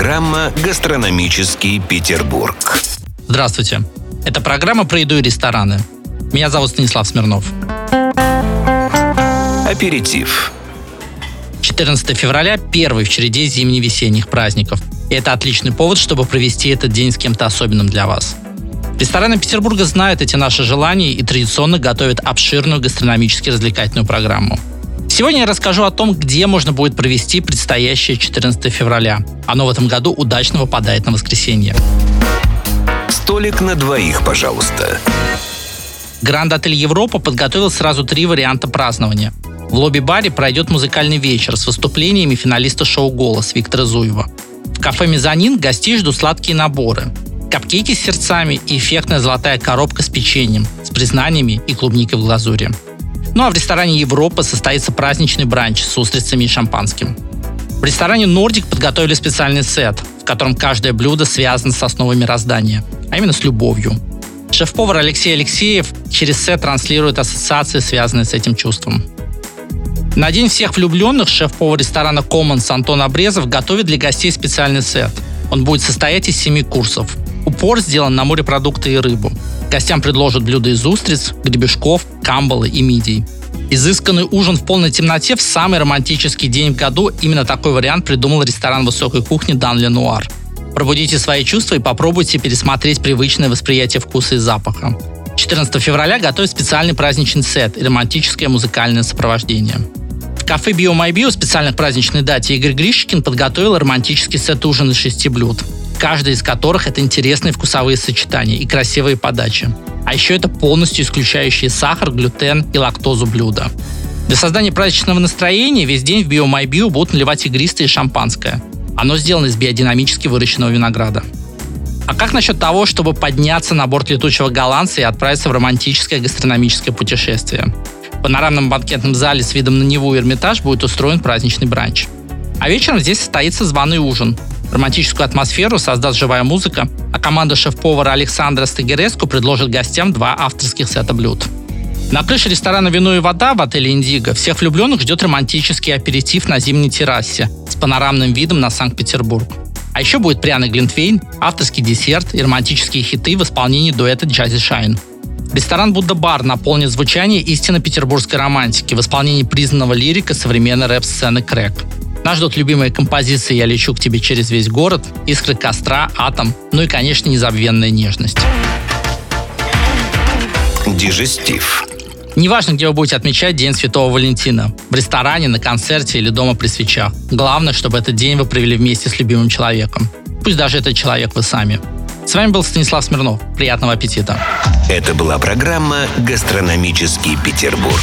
программа «Гастрономический Петербург». Здравствуйте. Это программа про еду и рестораны. Меня зовут Станислав Смирнов. Аперитив. 14 февраля – первый в череде зимне-весенних праздников. И это отличный повод, чтобы провести этот день с кем-то особенным для вас. Рестораны Петербурга знают эти наши желания и традиционно готовят обширную гастрономически-развлекательную программу. Сегодня я расскажу о том, где можно будет провести предстоящее 14 февраля. Оно в этом году удачно выпадает на воскресенье. Столик на двоих, пожалуйста. Гранд Отель Европа подготовил сразу три варианта празднования. В лобби-баре пройдет музыкальный вечер с выступлениями финалиста шоу «Голос» Виктора Зуева. В кафе «Мезонин» гостей ждут сладкие наборы. Капкейки с сердцами и эффектная золотая коробка с печеньем, с признаниями и клубникой в глазури. Ну а в ресторане «Европа» состоится праздничный бранч с устрицами и шампанским. В ресторане «Нордик» подготовили специальный сет, в котором каждое блюдо связано с основой мироздания, а именно с любовью. Шеф-повар Алексей Алексеев через сет транслирует ассоциации, связанные с этим чувством. На День всех влюбленных шеф-повар ресторана Commons Антон Обрезов готовит для гостей специальный сет. Он будет состоять из семи курсов. Упор сделан на морепродукты и рыбу. Гостям предложат блюда из устриц, гребешков, камбалы и мидий. Изысканный ужин в полной темноте в самый романтический день в году – именно такой вариант придумал ресторан высокой кухни «Дан Ленуар». Пробудите свои чувства и попробуйте пересмотреть привычное восприятие вкуса и запаха. 14 февраля готовят специальный праздничный сет и романтическое музыкальное сопровождение. В кафе Bio My Bio специально к праздничной дате Игорь Гришкин подготовил романтический сет ужина из шести блюд, каждый из которых это интересные вкусовые сочетания и красивые подачи. А еще это полностью исключающие сахар, глютен и лактозу блюда. Для создания праздничного настроения весь день в Bio My Bio будут наливать игристое шампанское. Оно сделано из биодинамически выращенного винограда. А как насчет того, чтобы подняться на борт летучего голландца и отправиться в романтическое гастрономическое путешествие? В панорамном банкетном зале с видом на Неву и Эрмитаж будет устроен праздничный бранч. А вечером здесь состоится званый ужин. Романтическую атмосферу создаст живая музыка, а команда шеф-повара Александра Стагереску предложит гостям два авторских сета блюд. На крыше ресторана «Вино и вода» в отеле «Индиго» всех влюбленных ждет романтический аперитив на зимней террасе с панорамным видом на Санкт-Петербург. А еще будет пряный глинтвейн, авторский десерт и романтические хиты в исполнении дуэта Джази Шайн. Ресторан Будда Бар наполнит звучание истинно петербургской романтики в исполнении признанного лирика современной рэп-сцены Крэк. Нас ждут любимые композиции «Я лечу к тебе через весь город», «Искры костра», «Атом», ну и, конечно, незабвенная нежность. Дежестив. Неважно, где вы будете отмечать День Святого Валентина. В ресторане, на концерте или дома при свечах. Главное, чтобы этот день вы провели вместе с любимым человеком. Пусть даже этот человек вы сами. С вами был Станислав Смирнов. Приятного аппетита. Это была программа «Гастрономический Петербург».